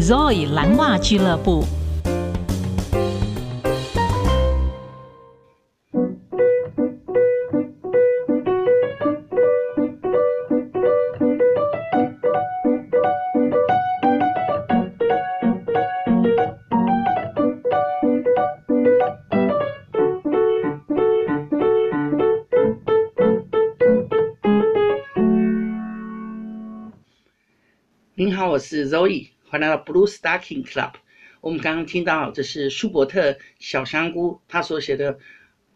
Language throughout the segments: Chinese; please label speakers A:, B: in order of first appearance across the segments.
A: Zoe 蓝袜俱乐部。
B: 您好，我是 Zoe，欢迎来到 Blue Stocking Club。我们刚刚听到这是舒伯特小香菇他所写的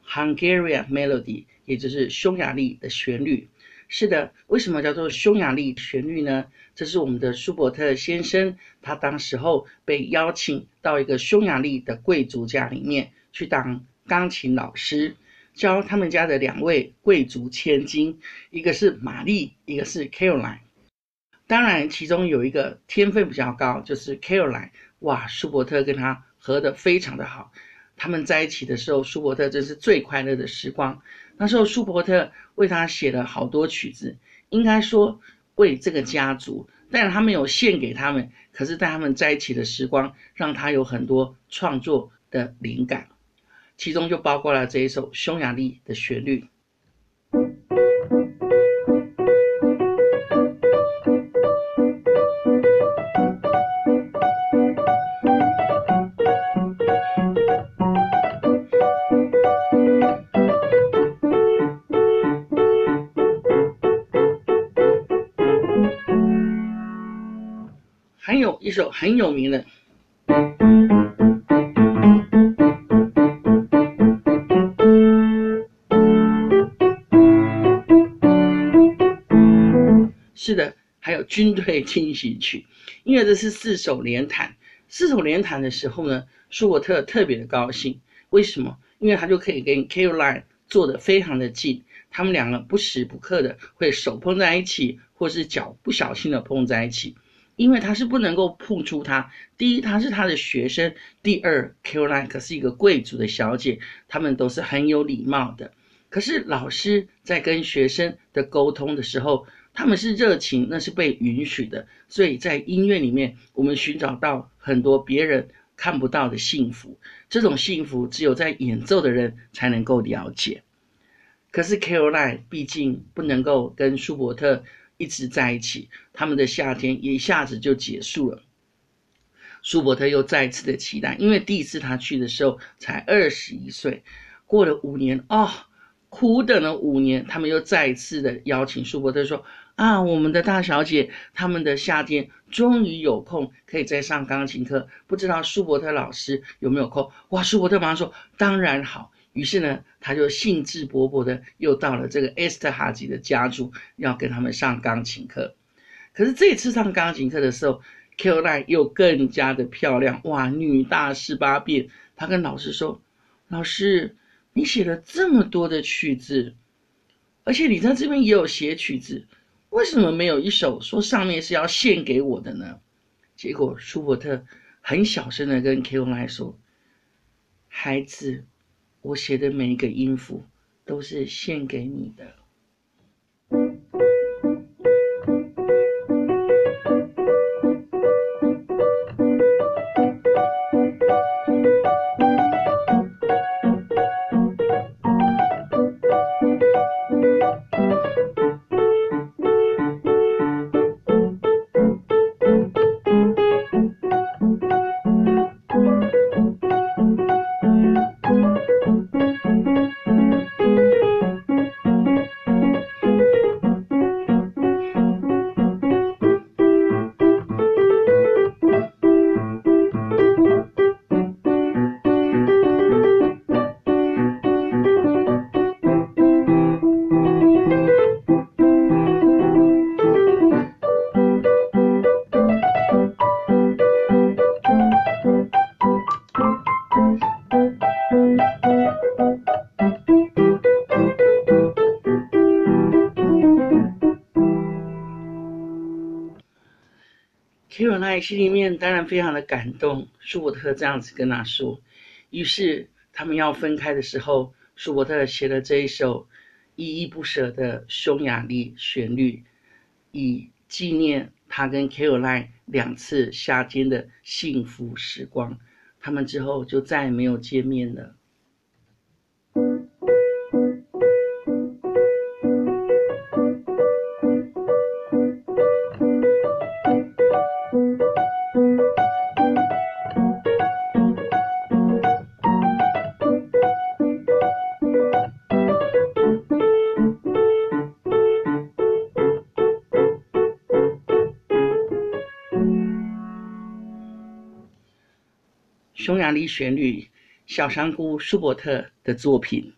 B: Hungarian Melody，也就是匈牙利的旋律。是的，为什么叫做匈牙利旋律呢？这是我们的舒伯特先生，他当时候被邀请到一个匈牙利的贵族家里面去当钢琴老师，教他们家的两位贵族千金，一个是玛丽，一个是 Caroline。当然，其中有一个天分比较高，就是 Caroline。哇，舒伯特跟他合得非常的好。他们在一起的时候，舒伯特真是最快乐的时光。那时候，舒伯特为他写了好多曲子，应该说为这个家族，但他没有献给他们。可是，在他们在一起的时光，让他有很多创作的灵感，其中就包括了这一首匈牙利的旋律。一首很有名的，是的，还有军队进行曲，因为这是四手联弹。四手联弹的时候呢，舒伯特特别的高兴。为什么？因为他就可以跟 Caroline 坐得非常的近，他们两个不时不刻的会手碰在一起，或是脚不小心的碰在一起。因为他是不能够碰触他。第一，他是他的学生；第二，Caroline 可是一个贵族的小姐，他们都是很有礼貌的。可是老师在跟学生的沟通的时候，他们是热情，那是被允许的。所以在音乐里面，我们寻找到很多别人看不到的幸福。这种幸福只有在演奏的人才能够了解。可是 Caroline 毕竟不能够跟舒伯特。一直在一起，他们的夏天一下子就结束了。舒伯特又再一次的期待，因为第一次他去的时候才二十一岁，过了五年哦，苦等了五年，他们又再一次的邀请舒伯特说：“啊，我们的大小姐，他们的夏天终于有空可以再上钢琴课，不知道舒伯特老师有没有空？”哇，舒伯特马上说：“当然好。”于是呢，他就兴致勃勃的又到了这个 Esterházy 的家族，要跟他们上钢琴课。可是这次上钢琴课的时候，Caroline 又更加的漂亮，哇，女大十八变。他跟老师说：“老师，你写了这么多的曲子，而且你在这边也有写曲子，为什么没有一首说上面是要献给我的呢？”结果舒伯特很小声的跟 Caroline 说：“孩子。”我写的每一个音符都是献给你的。Caroline 心里面当然非常的感动，舒伯特这样子跟他说。于是他们要分开的时候，舒伯特写了这一首依依不舍的匈牙利旋律，以纪念他跟 Caroline 两次下监的幸福时光。他们之后就再也没有见面了。匈牙利旋律，小山菇舒伯特的作品。